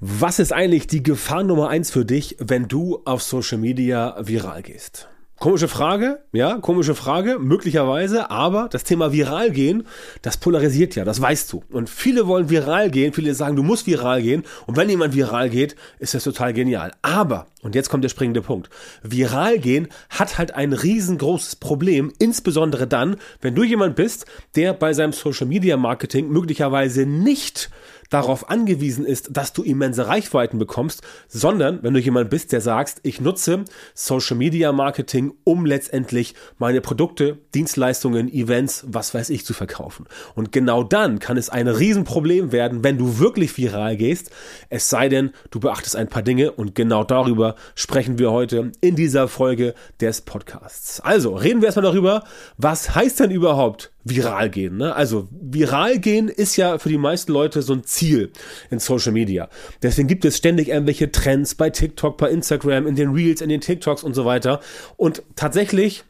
Was ist eigentlich die Gefahr Nummer eins für dich, wenn du auf Social Media viral gehst? Komische Frage, ja, komische Frage, möglicherweise, aber das Thema viral gehen, das polarisiert ja, das weißt du. Und viele wollen viral gehen, viele sagen, du musst viral gehen. Und wenn jemand viral geht, ist das total genial. Aber, und jetzt kommt der springende Punkt, viral gehen hat halt ein riesengroßes Problem, insbesondere dann, wenn du jemand bist, der bei seinem Social Media Marketing möglicherweise nicht darauf angewiesen ist, dass du immense Reichweiten bekommst, sondern wenn du jemand bist, der sagst, ich nutze Social Media Marketing, um letztendlich meine Produkte, Dienstleistungen, Events, was weiß ich, zu verkaufen. Und genau dann kann es ein Riesenproblem werden, wenn du wirklich viral gehst, es sei denn, du beachtest ein paar Dinge und genau darüber sprechen wir heute in dieser Folge des Podcasts. Also, reden wir erstmal darüber, was heißt denn überhaupt viral gehen. Ne? Also viral gehen ist ja für die meisten Leute so ein Ziel in Social Media. Deswegen gibt es ständig irgendwelche Trends bei TikTok, bei Instagram, in den Reels, in den TikToks und so weiter. Und tatsächlich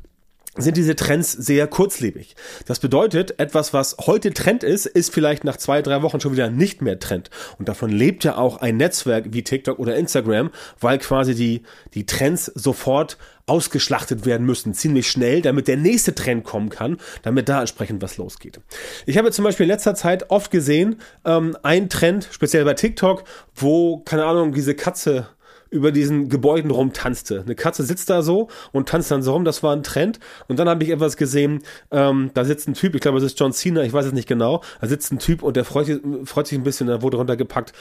sind diese Trends sehr kurzlebig. Das bedeutet, etwas, was heute Trend ist, ist vielleicht nach zwei, drei Wochen schon wieder nicht mehr Trend. Und davon lebt ja auch ein Netzwerk wie TikTok oder Instagram, weil quasi die, die Trends sofort ausgeschlachtet werden müssen, ziemlich schnell, damit der nächste Trend kommen kann, damit da entsprechend was losgeht. Ich habe zum Beispiel in letzter Zeit oft gesehen, ähm, ein Trend, speziell bei TikTok, wo, keine Ahnung, diese Katze über diesen Gebäuden rumtanzte. Eine Katze sitzt da so und tanzt dann so rum, das war ein Trend. Und dann habe ich etwas gesehen, ähm, da sitzt ein Typ, ich glaube, es ist John Cena, ich weiß es nicht genau, da sitzt ein Typ und der freut, freut sich ein bisschen, da wurde runtergepackt,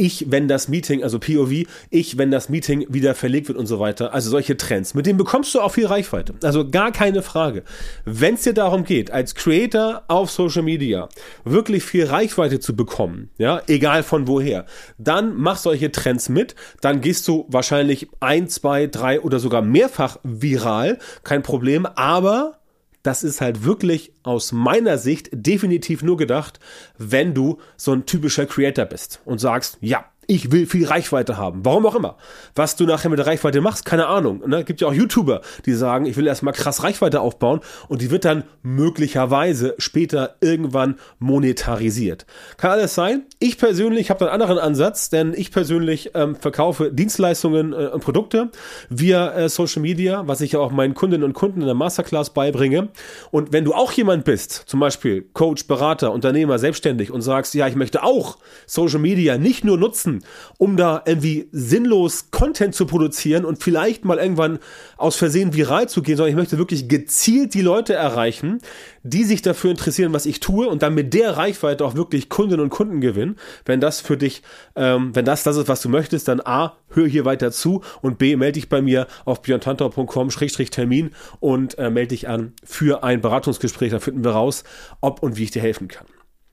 ich, wenn das Meeting, also POV, ich, wenn das Meeting wieder verlegt wird und so weiter. Also solche Trends. Mit denen bekommst du auch viel Reichweite. Also gar keine Frage. Wenn es dir darum geht, als Creator auf Social Media wirklich viel Reichweite zu bekommen, ja, egal von woher, dann mach solche Trends mit. Dann gehst du wahrscheinlich ein, zwei, drei oder sogar mehrfach viral. Kein Problem. Aber das ist halt wirklich aus meiner Sicht definitiv nur gedacht, wenn du so ein typischer Creator bist und sagst, ja, ich will viel Reichweite haben. Warum auch immer. Was du nachher mit der Reichweite machst, keine Ahnung. Ne? Gibt ja auch YouTuber, die sagen, ich will erstmal krass Reichweite aufbauen und die wird dann möglicherweise später irgendwann monetarisiert. Kann alles sein. Ich persönlich habe einen anderen Ansatz, denn ich persönlich ähm, verkaufe Dienstleistungen äh, und Produkte via äh, Social Media, was ich auch meinen Kundinnen und Kunden in der Masterclass beibringe. Und wenn du auch jemand bist, zum Beispiel Coach, Berater, Unternehmer, selbstständig und sagst, ja, ich möchte auch Social Media nicht nur nutzen, um da irgendwie sinnlos Content zu produzieren und vielleicht mal irgendwann aus Versehen viral zu gehen, sondern ich möchte wirklich gezielt die Leute erreichen, die sich dafür interessieren, was ich tue und dann mit der Reichweite auch wirklich Kundinnen und Kunden gewinnen. Wenn das für dich, ähm, wenn das das ist, was du möchtest, dann A, hör hier weiter zu und B, melde dich bei mir auf björntantor.com-termin und äh, melde dich an für ein Beratungsgespräch. Da finden wir raus, ob und wie ich dir helfen kann.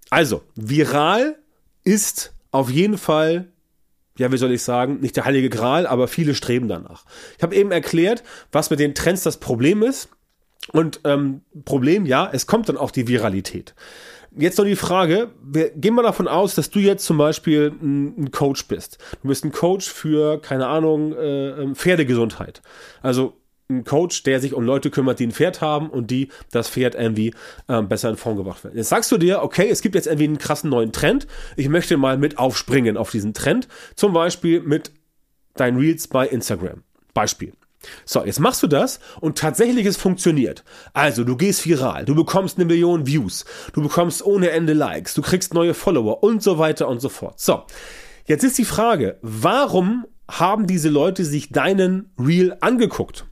Also, viral ist auf jeden Fall ja, wie soll ich sagen, nicht der heilige Gral, aber viele streben danach. Ich habe eben erklärt, was mit den Trends das Problem ist. Und ähm, Problem, ja, es kommt dann auch die Viralität. Jetzt noch die Frage, wir gehen mal davon aus, dass du jetzt zum Beispiel ein, Coach bist. Du bist ein Coach für, keine Ahnung, äh, ähm, Pferdegesundheit. Also ein Coach, der sich um Leute kümmert, die ein Pferd haben und die das Pferd irgendwie ähm, besser in Form gebracht werden. Jetzt sagst du dir, okay, es gibt jetzt irgendwie einen krassen neuen Trend. Ich möchte mal mit aufspringen auf diesen Trend. Zum Beispiel mit deinen Reels bei Instagram. Beispiel. So, jetzt machst du das und tatsächlich es funktioniert. Also, du gehst viral, du bekommst eine Million Views, du bekommst ohne Ende Likes, du kriegst neue Follower und so weiter und so fort. So, jetzt ist die Frage, warum haben diese Leute sich deinen Reel angeguckt?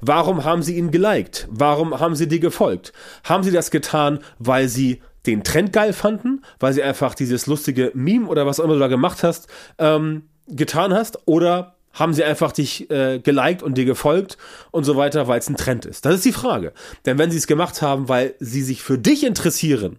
Warum haben sie ihn geliked? Warum haben sie dir gefolgt? Haben sie das getan, weil sie den Trend geil fanden, weil sie einfach dieses lustige Meme oder was auch immer du da gemacht hast, ähm, getan hast? Oder haben sie einfach dich äh, geliked und dir gefolgt und so weiter, weil es ein Trend ist? Das ist die Frage. Denn wenn sie es gemacht haben, weil sie sich für dich interessieren,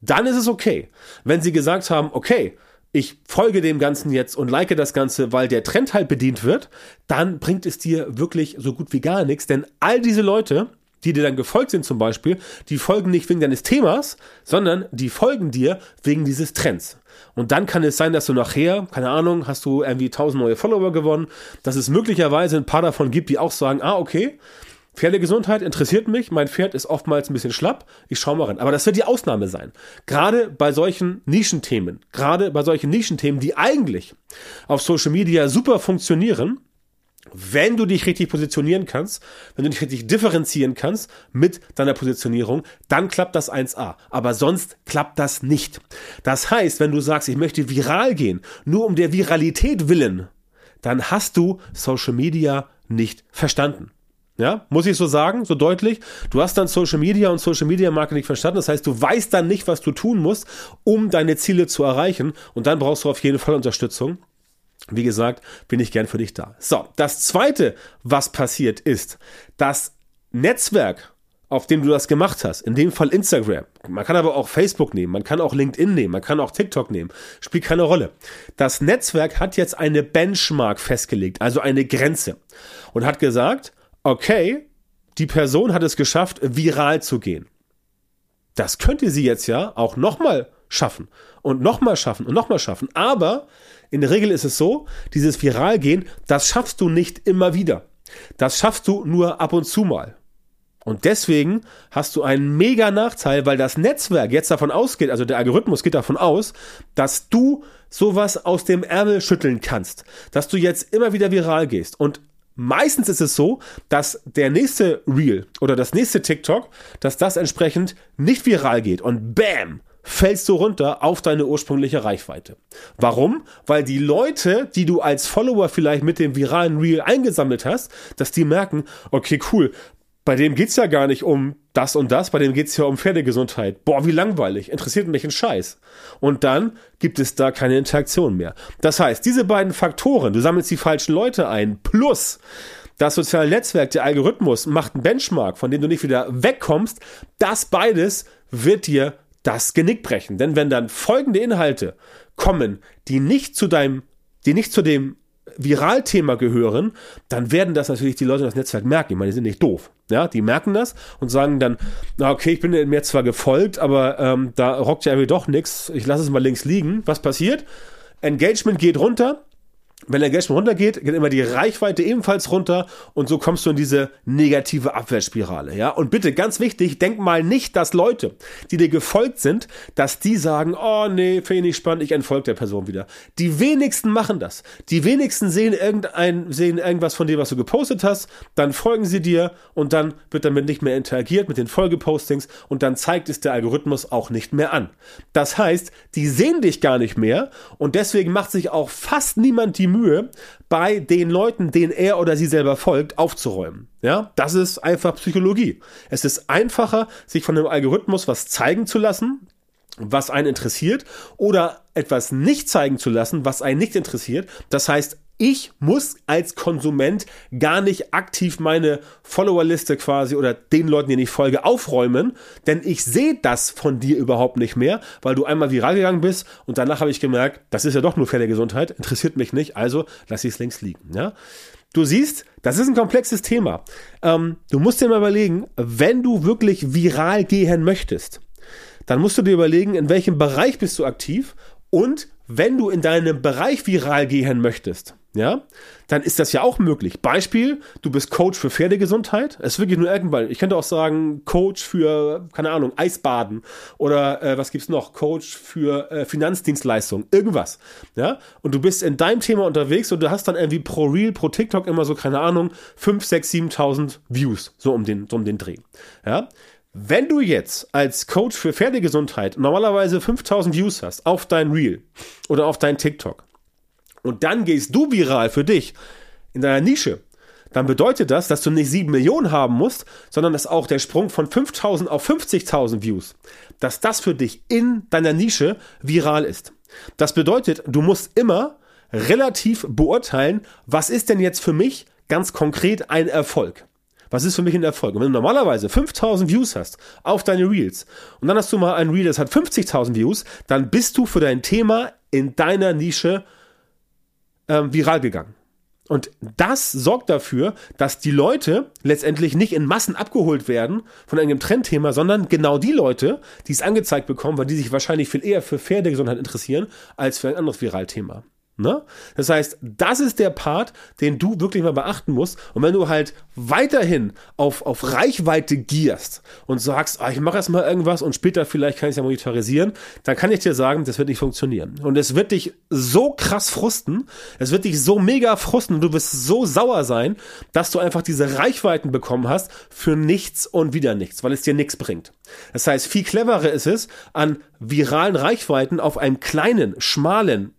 dann ist es okay. Wenn sie gesagt haben, okay, ich folge dem Ganzen jetzt und like das Ganze, weil der Trend halt bedient wird, dann bringt es dir wirklich so gut wie gar nichts. Denn all diese Leute, die dir dann gefolgt sind zum Beispiel, die folgen nicht wegen deines Themas, sondern die folgen dir wegen dieses Trends. Und dann kann es sein, dass du nachher, keine Ahnung, hast du irgendwie tausend neue Follower gewonnen, dass es möglicherweise ein paar davon gibt, die auch sagen, ah, okay, Pferdegesundheit interessiert mich, mein Pferd ist oftmals ein bisschen schlapp, ich schaue mal rein. Aber das wird die Ausnahme sein. Gerade bei solchen Nischenthemen, gerade bei solchen Nischenthemen, die eigentlich auf Social Media super funktionieren, wenn du dich richtig positionieren kannst, wenn du dich richtig differenzieren kannst mit deiner Positionierung, dann klappt das 1A. Aber sonst klappt das nicht. Das heißt, wenn du sagst, ich möchte viral gehen, nur um der Viralität willen, dann hast du Social Media nicht verstanden. Ja, muss ich so sagen, so deutlich. Du hast dann Social Media und Social Media Marketing verstanden. Das heißt, du weißt dann nicht, was du tun musst, um deine Ziele zu erreichen. Und dann brauchst du auf jeden Fall Unterstützung. Wie gesagt, bin ich gern für dich da. So, das zweite, was passiert ist, das Netzwerk, auf dem du das gemacht hast, in dem Fall Instagram, man kann aber auch Facebook nehmen, man kann auch LinkedIn nehmen, man kann auch TikTok nehmen, spielt keine Rolle. Das Netzwerk hat jetzt eine Benchmark festgelegt, also eine Grenze und hat gesagt, okay, die Person hat es geschafft, viral zu gehen. Das könnte sie jetzt ja auch nochmal schaffen und nochmal schaffen und nochmal schaffen. Aber in der Regel ist es so, dieses Viralgehen, das schaffst du nicht immer wieder. Das schaffst du nur ab und zu mal. Und deswegen hast du einen mega Nachteil, weil das Netzwerk jetzt davon ausgeht, also der Algorithmus geht davon aus, dass du sowas aus dem Ärmel schütteln kannst, dass du jetzt immer wieder viral gehst. Und meistens ist es so, dass der nächste Reel oder das nächste TikTok, dass das entsprechend nicht viral geht und bam, fällst du runter auf deine ursprüngliche Reichweite. Warum? Weil die Leute, die du als Follower vielleicht mit dem viralen Reel eingesammelt hast, dass die merken, okay, cool, bei dem geht's ja gar nicht um das und das, bei dem geht's ja um Pferdegesundheit. Boah, wie langweilig, interessiert mich ein Scheiß. Und dann gibt es da keine Interaktion mehr. Das heißt, diese beiden Faktoren, du sammelst die falschen Leute ein, plus das soziale Netzwerk, der Algorithmus macht einen Benchmark, von dem du nicht wieder wegkommst, das beides wird dir das Genick brechen. Denn wenn dann folgende Inhalte kommen, die nicht zu deinem, die nicht zu dem Viralthema gehören, dann werden das natürlich die Leute in das Netzwerk merken. Ich meine, die sind nicht doof. Ja, die merken das und sagen dann, na okay, ich bin mir zwar gefolgt, aber ähm, da rockt ja irgendwie doch nichts. Ich lasse es mal links liegen. Was passiert? Engagement geht runter, wenn der Engagement runtergeht, geht immer die Reichweite ebenfalls runter und so kommst du in diese negative Abwärtsspirale, ja? Und bitte, ganz wichtig, denk mal nicht, dass Leute, die dir gefolgt sind, dass die sagen, oh nee, finde ich nicht spannend, ich entfolge der Person wieder. Die wenigsten machen das. Die wenigsten sehen irgendein, sehen irgendwas von dir, was du gepostet hast, dann folgen sie dir und dann wird damit nicht mehr interagiert mit den Folgepostings und dann zeigt es der Algorithmus auch nicht mehr an. Das heißt, die sehen dich gar nicht mehr und deswegen macht sich auch fast niemand die Mühe, bei den Leuten, denen er oder sie selber folgt, aufzuräumen. Ja, das ist einfach Psychologie. Es ist einfacher, sich von einem Algorithmus was zeigen zu lassen, was einen interessiert, oder etwas nicht zeigen zu lassen, was einen nicht interessiert. Das heißt, ich muss als Konsument gar nicht aktiv meine Followerliste quasi oder den Leuten, denen ich folge, aufräumen, denn ich sehe das von dir überhaupt nicht mehr, weil du einmal viral gegangen bist und danach habe ich gemerkt, das ist ja doch nur Gesundheit, interessiert mich nicht, also lass ich es links liegen. Ja? Du siehst, das ist ein komplexes Thema. Ähm, du musst dir mal überlegen, wenn du wirklich viral gehen möchtest, dann musst du dir überlegen, in welchem Bereich bist du aktiv und wenn du in deinem Bereich viral gehen möchtest, ja, dann ist das ja auch möglich. Beispiel, du bist Coach für Pferdegesundheit. Es ist wirklich nur irgendwann. Ich könnte auch sagen, Coach für, keine Ahnung, Eisbaden oder äh, was gibt's noch? Coach für äh, Finanzdienstleistungen, irgendwas. Ja, und du bist in deinem Thema unterwegs und du hast dann irgendwie pro Reel, pro TikTok immer so, keine Ahnung, 5, 6, 7.000 Views, so um den, so um den Dreh. Ja, wenn du jetzt als Coach für Pferdegesundheit normalerweise 5000 Views hast auf dein Reel oder auf dein TikTok und dann gehst du viral für dich in deiner Nische, dann bedeutet das, dass du nicht 7 Millionen haben musst, sondern dass auch der Sprung von 5000 auf 50.000 Views, dass das für dich in deiner Nische viral ist. Das bedeutet, du musst immer relativ beurteilen, was ist denn jetzt für mich ganz konkret ein Erfolg. Was ist für mich ein Erfolg? Und wenn du normalerweise 5000 Views hast auf deine Reels und dann hast du mal ein Reel, das hat 50.000 Views, dann bist du für dein Thema in deiner Nische ähm, viral gegangen. Und das sorgt dafür, dass die Leute letztendlich nicht in Massen abgeholt werden von einem Trendthema, sondern genau die Leute, die es angezeigt bekommen, weil die sich wahrscheinlich viel eher für Pferdegesundheit interessieren, als für ein anderes Viralthema. Ne? Das heißt, das ist der Part, den du wirklich mal beachten musst. Und wenn du halt weiterhin auf, auf Reichweite gierst und sagst, ah, ich mache erst mal irgendwas und später vielleicht kann ich es ja monetarisieren, dann kann ich dir sagen, das wird nicht funktionieren. Und es wird dich so krass frusten, es wird dich so mega frusten und du wirst so sauer sein, dass du einfach diese Reichweiten bekommen hast für nichts und wieder nichts, weil es dir nichts bringt. Das heißt, viel cleverer ist es, an viralen Reichweiten auf einem kleinen, schmalen,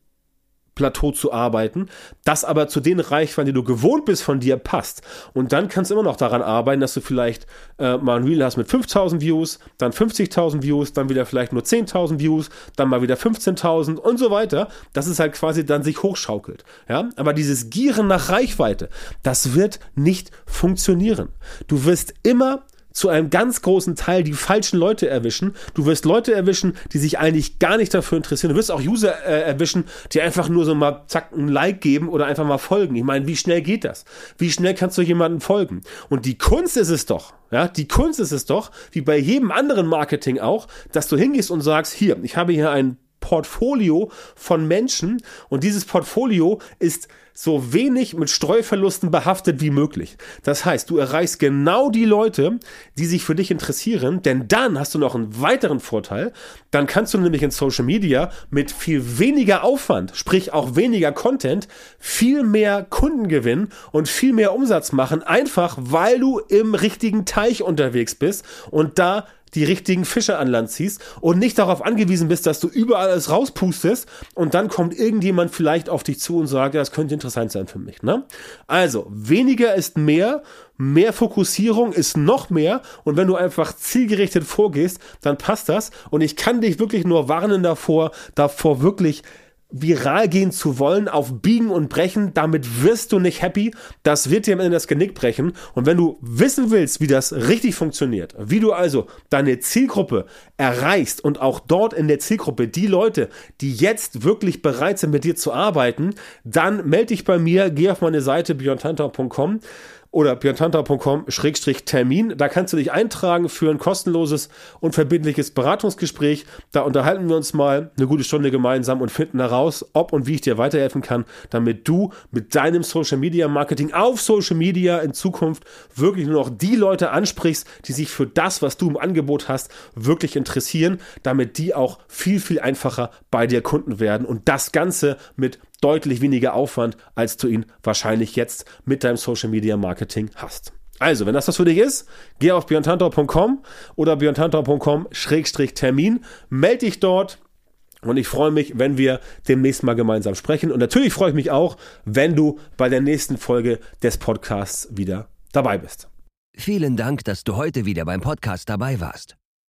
Plateau zu arbeiten, das aber zu den Reichweiten, die du gewohnt bist, von dir passt. Und dann kannst du immer noch daran arbeiten, dass du vielleicht äh, mal ein Reel hast mit 5000 Views, dann 50.000 Views, dann wieder vielleicht nur 10.000 Views, dann mal wieder 15.000 und so weiter. Das ist halt quasi dann sich hochschaukelt. Ja, aber dieses Gieren nach Reichweite, das wird nicht funktionieren. Du wirst immer zu einem ganz großen Teil die falschen Leute erwischen. Du wirst Leute erwischen, die sich eigentlich gar nicht dafür interessieren. Du wirst auch User äh, erwischen, die einfach nur so mal zack ein Like geben oder einfach mal folgen. Ich meine, wie schnell geht das? Wie schnell kannst du jemandem folgen? Und die Kunst ist es doch, ja, die Kunst ist es doch, wie bei jedem anderen Marketing auch, dass du hingehst und sagst, hier, ich habe hier ein Portfolio von Menschen und dieses Portfolio ist so wenig mit Streuverlusten behaftet wie möglich. Das heißt, du erreichst genau die Leute, die sich für dich interessieren, denn dann hast du noch einen weiteren Vorteil. Dann kannst du nämlich in Social Media mit viel weniger Aufwand, sprich auch weniger Content, viel mehr Kunden gewinnen und viel mehr Umsatz machen, einfach weil du im richtigen Teich unterwegs bist und da die richtigen Fische an Land ziehst und nicht darauf angewiesen bist, dass du überall alles rauspustest und dann kommt irgendjemand vielleicht auf dich zu und sagt, das könnte interessant sein für mich. Ne? Also, weniger ist mehr, mehr Fokussierung ist noch mehr und wenn du einfach zielgerichtet vorgehst, dann passt das und ich kann dich wirklich nur warnen davor, davor wirklich viral gehen zu wollen, auf Biegen und Brechen, damit wirst du nicht happy. Das wird dir am Ende das Genick brechen. Und wenn du wissen willst, wie das richtig funktioniert, wie du also deine Zielgruppe erreichst und auch dort in der Zielgruppe die Leute, die jetzt wirklich bereit sind, mit dir zu arbeiten, dann melde dich bei mir, geh auf meine Seite björntantau.com oder björntantau.com-termin. Da kannst du dich eintragen für ein kostenloses und verbindliches Beratungsgespräch. Da unterhalten wir uns mal eine gute Stunde gemeinsam und finden heraus, ob und wie ich dir weiterhelfen kann, damit du mit deinem Social Media Marketing auf Social Media in Zukunft wirklich nur noch die Leute ansprichst, die sich für das, was du im Angebot hast, wirklich interessieren, damit die auch viel, viel einfacher bei dir Kunden werden und das Ganze mit deutlich weniger Aufwand, als du ihn wahrscheinlich jetzt mit deinem Social Media Marketing hast. Also, wenn das was für dich ist, geh auf björntantau.com oder björntantau.com-termin, melde dich dort, und ich freue mich, wenn wir demnächst mal gemeinsam sprechen. Und natürlich freue ich mich auch, wenn du bei der nächsten Folge des Podcasts wieder dabei bist. Vielen Dank, dass du heute wieder beim Podcast dabei warst.